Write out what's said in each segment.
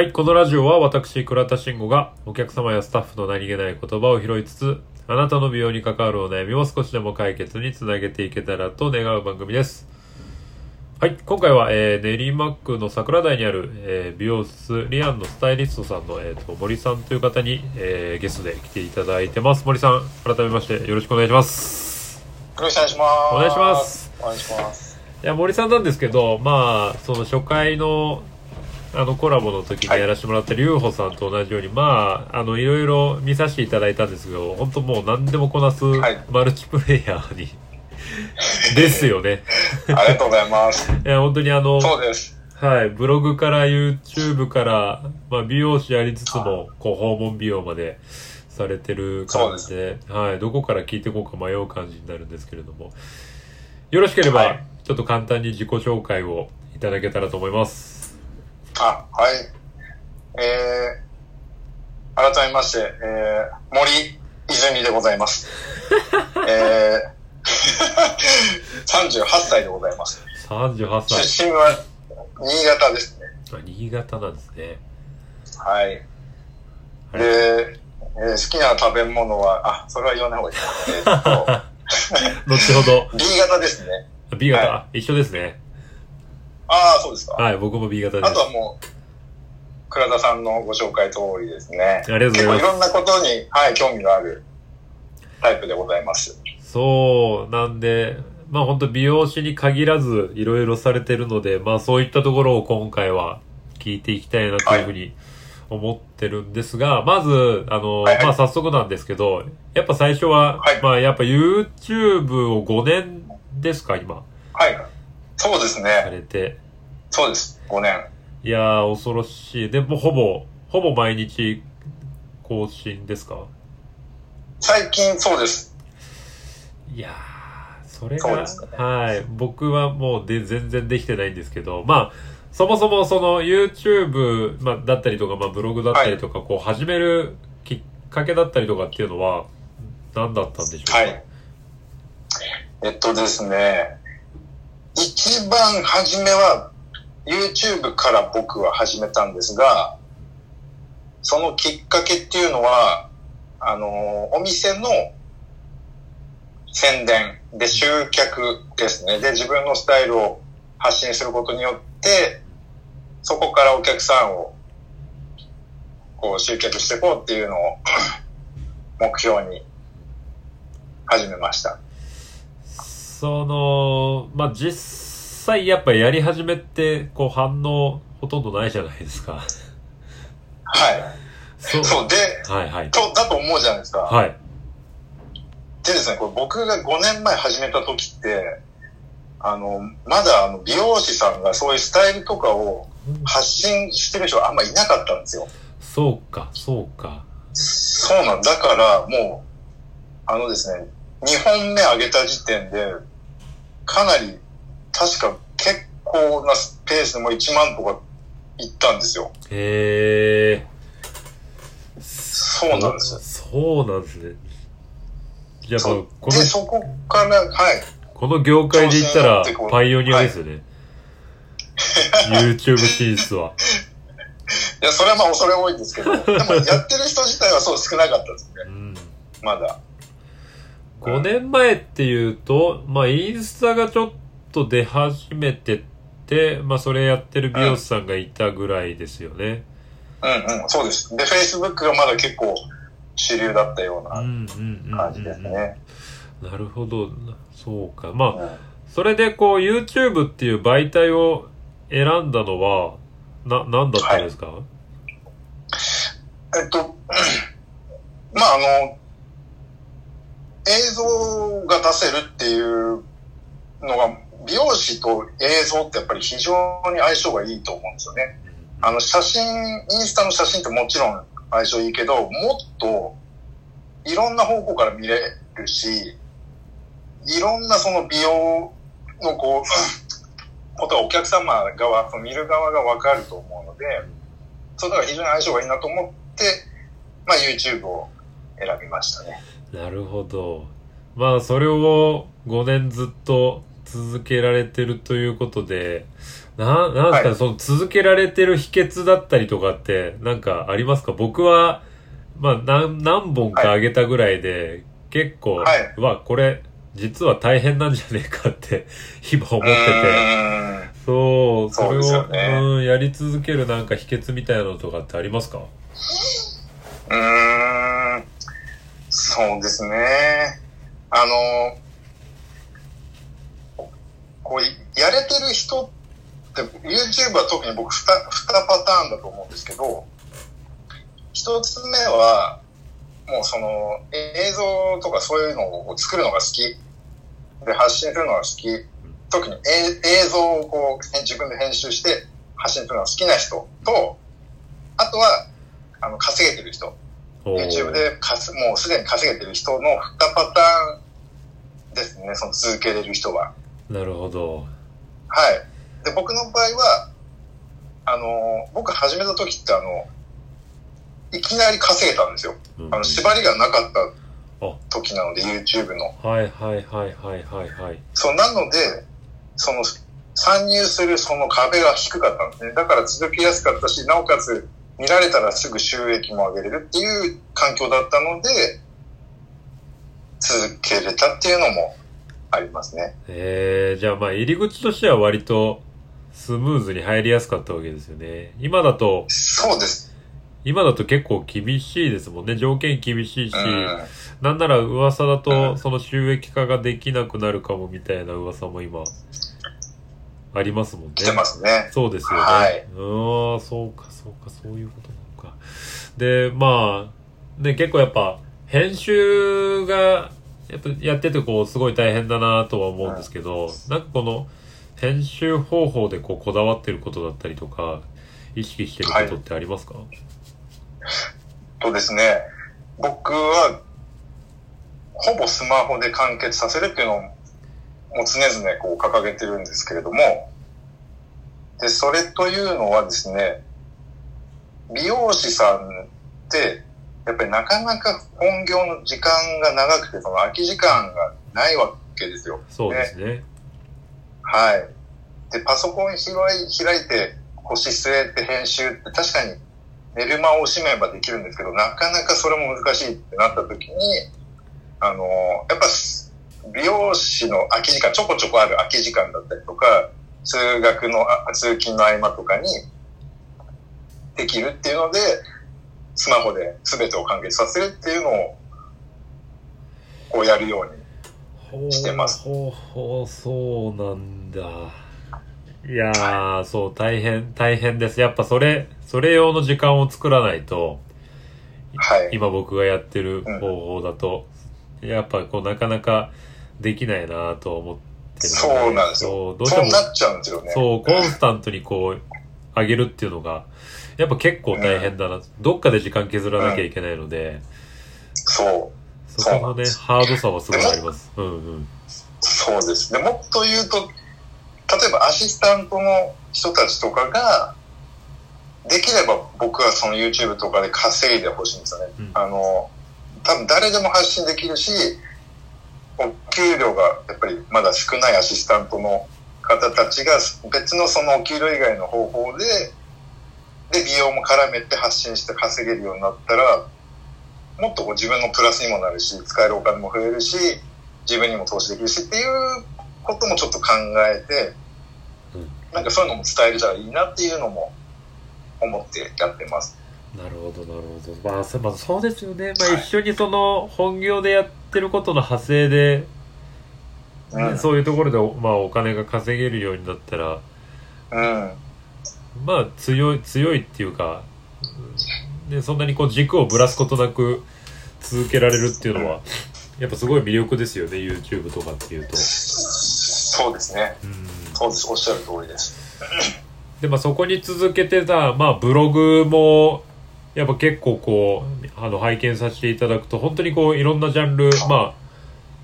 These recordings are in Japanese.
はい、このラジオは私、倉田慎吾がお客様やスタッフの何気ない言葉を拾いつつ、あなたの美容に関わるお悩みを少しでも解決につなげていけたらと願う番組です。はい、今回は、えー、練馬区の桜台にある、えー美容室リアンのスタイリストさんの、えー、と森さんという方に、えーゲストで来ていただいてます。森さん、改めましてよろしくお願いします。よろしくお願いします。お願いします。お願いします。いや、森さんなんですけど、まあ、その初回の、あの、コラボの時にやらせてもらった龍穂さんと同じように、まあ、あの、いろいろ見させていただいたんですけど、本当もう何でもこなすはいマルチプレイヤーに、ですよね。ありがとうございます。いや、本当にあの、そうです。はい、ブログから YouTube から、まあ、美容師やりつつも、こう、訪問美容までされてる感じで、はい、どこから聞いていこうか迷う感じになるんですけれども、よろしければ、はいちょっと簡単に自己紹介をいただけたらと思います。あ、はい。えー、改めまして、えー、森泉でございます。えー、38歳でございます。38歳。出身は新潟ですね。あ新潟なんですね。はい。はいで、えー好きな食べ物は、あ、それは言わない方がいいか。えーっ 後ほどと、、B 型ですね。B 型、は一緒ですね。ああ、そうですか。はい、僕も B 型です。あとはもう、倉田さんのご紹介通りですね。ありがとうございます結構いろんなことに、はい、興味があるタイプでございます。そう、なんで、まあ本当美容師に限らずいろいろされてるので、まあそういったところを今回は聞いていきたいなというふうに思ってるんですが、まず、あの、はいはいまあ早速なんですけど、やっぱ最初は、はいまあやっぱ YouTube を5年ですか、今、はい。そうですさね。れて。そうです。5年。いやー、恐ろしい。でもほぼ、ほぼ毎日更新ですか？最近そうです。いやー、それが、ねはい。僕はもうで全然できてないんですけど、まあ、そもそもその YouTube、まあ、だったりとか、まあ、ブログだったりとか、こう、始めるきっかけだったりとかっていうのは、何だったんでしょうか？はい。えっとですね、一番初めは YouTube から僕は始めたんですが、そのきっかけっていうのは、あの、お店の宣伝で集客ですね。で、自分のスタイルを発信することによって、そこからお客さんをこう集客していこうっていうのを 目標に始めました。その、まあ、実際やっぱやり始めて、こう、反応ほとんどないじゃないですか。はい。そそう、で、はいはい。と、だと思うじゃないですか。はい。でですね、これ僕が5年前始めた時って、あの、まだあの美容師さんがそういうスタイルとかを発信してる人があんまいなかったんですよ。そうか、そうか。そうなんだから、もう、あのですね、2本目上げた時点で、かなり、確か結構なペースでもう1万とかいったんですよ。へえ。そうなんです。そうなんですね。やっぱこで、そこから、はい。の、この業界で言ったらパイオニアですよね。YouTube 進出は。いや、それはまあ恐れ多いんですけど、でもやってる人自体はそう少なかったですね。うん。まだ。5年前っていうと、まあインスタがちょっと出始めてて、まあそれやってる美容師さんがいたぐらいですよね。うんうん、そうです。で、Facebook がまだ結構主流だったような感じですね。なるほど。そうか。まあ、うんそれでこう YouTube っていう媒体を選んだのは、な、なんだったんですか、えっと、まああの、映像が出せるっていうのが、美容師と映像ってやっぱり非常に相性がいいと思うんですよね。あの写真、インスタの写真ってもちろん相性いいけど、もっといろんな方向から見れるし、いろんなその美容のこう、ことはお客様側、その見る側がわかると思うので、それが非常に相性がいいなと思って、まあ YouTube を選びましたね。なるほど。まあ、それを5年ずっと続けられてるということで、な、なんですかね、はい。その続けられてる秘訣だったりとかって、なんかありますか？僕は、まあ、何、何本か上げたぐらいで、結構、はい。うわ、これ、実は大変なんじゃねえかって、今思ってて。そう、それを、ね。うん、やり続けるなんか秘訣みたいなのとかってありますか？うーん、そうですね。あの、こう、やれてる人って、YouTube は特に僕2、二パターンだと思うんですけど、一つ目は、もうその、映像とかそういうのを作るのが好き。で、発信するのが好き。特に映像をこう、自分で編集して発信するのが好きな人と、あとは、あの、稼げてる人。YouTube でかすもうすでに稼げてる人の2パターンですね、その続けれる人は。なるほど。はい。で、僕の場合は、あの、僕始めた時ってあの、いきなり稼げたんですよ。うんあの、縛りがなかったあ時なので、YouTube の。はいはいはいはいはいはい。そう、なので、その、参入するその壁が低かったんですね。だから続けやすかったし、なおかつ見られたらすぐ収益も上げれるっていう環境だったので、続けれたっていうのもありますね。えー、じゃあまあ入り口としては割とスムーズに入りやすかったわけですよね。今だと、そうです。今だと結構厳しいですもんね。条件厳しいし、うん。なんなら噂だうとんその収益化ができなくなるかもみたいな噂も今ありますもんね。来てますね。そうですよね。はいああ、そうか、そうか、そういうことなのか。で、まあ、ね、結構やっぱ、編集が、やっぱやっててこう、すごい大変だなとは思うんですけど、なんかこの、編集方法でこう、こだわってることだったりとか、意識してることってありますか、とですね、僕は、ほぼスマホで完結させるっていうのを、もう常々こう掲げてるんですけれども、で、それというのはですね、美容師さんって、やっぱりなかなか本業の時間が長くて、その空き時間がないわけですよ。そうですね。はい。で、パソコン開い開いて腰据えて編集って確かに寝る間を惜しめばできるんですけど、なかなかそれも難しいってなった時に、あの、やっぱ美容師の空き時間、ちょこちょこある空き時間だったりとか、通学の、あ通勤の合間とかにできるっていうので、スマホで全てを完結させるっていうのを、こうやるようにしてますほうほう、そうなんだ。いやー、そう、大変、大変です。やっぱそれ、それ用の時間を作らないと、はい。今僕がやってる方法だと、やっぱこうなかなかできないなと思ってるのそうなんですよどうしても、そうなっちゃうんですよね。そう、コンスタントにこう、上げるっていうのが、やっぱ結構大変だな。どっかで時間削らなきゃいけないので、そう。そこのね、ハードさはすごいあります。うんうん。そうです。でもっと言うと、例えばアシスタントの人たちとかが、できれば僕はその YouTube とかで稼いでほしいんですよね。うんあの、多分誰でも発信できるし、お給料がやっぱりまだ少ないアシスタントの方たちが別のそのお給料以外の方法で、で、美容も絡めて発信して稼げるようになったら、もっとこう自分のプラスにもなるし、使えるお金も増えるし、自分にも投資できるしっていうこともちょっと考えて、うんなんかそういうのも伝えれたらいいなっていうのも思ってやってます。なるほど、なるほど。まあ、そまあ、そうですよね。まあ、はい一緒にその、本業でやってることの派生で、ねうんそういうところで、まあ、お金が稼げるようになったら、うん。まあ、強い、強いっていうか、ね、そんなにこう、軸をぶらすことなく続けられるっていうのは、やっぱすごい魅力ですよね、YouTube とかっていうと。そうですね。うん。そうです。おっしゃる通りです。で、まあ、そこに続けてた、まあ、ブログも、やっぱ結構こう、あの、拝見させていただくと、本当にこう、いろんなジャンル、まあ、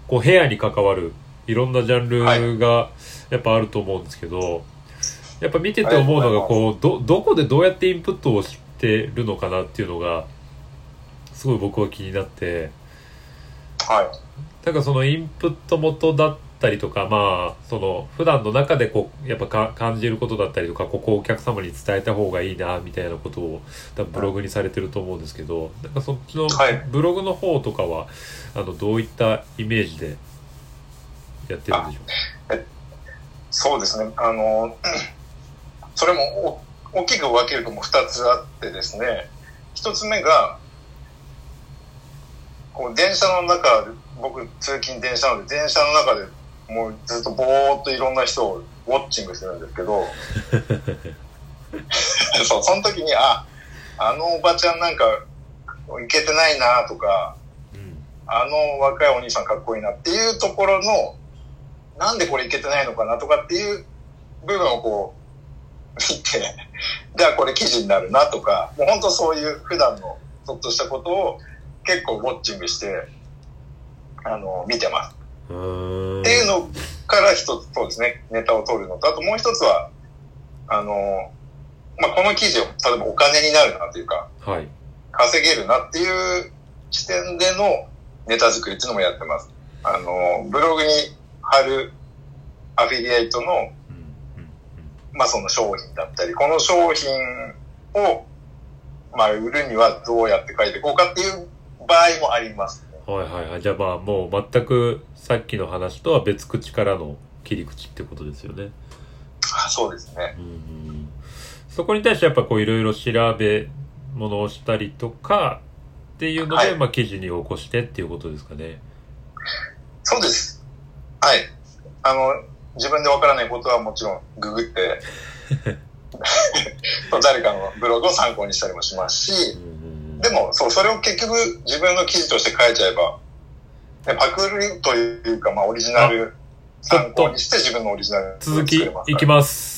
こう、部屋に関わる、いろんなジャンルが、やっぱあると思うんですけど、やっぱ見てて思うのが、こう、ど、どこでどうやってインプットをしてるのかなっていうのが、すごい僕は気になって、はい。なんかそのインプット元だっったりとか、まあ、その、普段の中でこう、やっぱか感じることだったりとか、ここをお客様に伝えた方がいいな、みたいなことを、多分ブログにされてると思うんですけど、なんかそっちのはい、ブログの方とかは、あの、どういったイメージでやってるんでしょそうですね。あの、それもお大きく分けるとも2つあってですね、1つ目が、こう電車の中、僕通勤電車なので、電車の中でもうずっとぼーっといろんな人をウォッチングしてるんですけど、そう、その時に、あ、あのおばちゃんなんか、いけてないなとか、う。うん。あの若いお兄さんかっこいいなっていうところの、なんでこれいけてないのかなとかっていう部分をこう、見て、じゃあこれ記事になるなとか、もう本当そういう普段のちょっとしたことを結構ウォッチングして、あの、見てます。っていうのから一つ、そうですね、ネタを取るのと、あともう一つは、あの、まあ、この記事を、例えばお金になるなというか、はい。稼げるなっていう視点でのネタ作りっていうのもやってます。あの、ブログに貼るアフィリエイトの。まあその商品だったり、この商品を、まあ売るにはどうやって書いていこうかっていう場合もあります。はいはいはい。じゃあまあ、もう全くさっきの話とは別口からの切り口ってことですよね。あそうですね。うんうん。そこに対してやっぱこういろいろ調べ物をしたりとかっていうので、はいまあ記事に起こしてっていうことですかね。そうです。はい。あの、自分でわからないことはもちろんググって、誰かのブログを参考にしたりもしますし、うんでも、そう、それを結局自分の記事として書いちゃえば、ねパクるというか、まあ、オリジナル参考にして自分のオリジナルを続きいきます。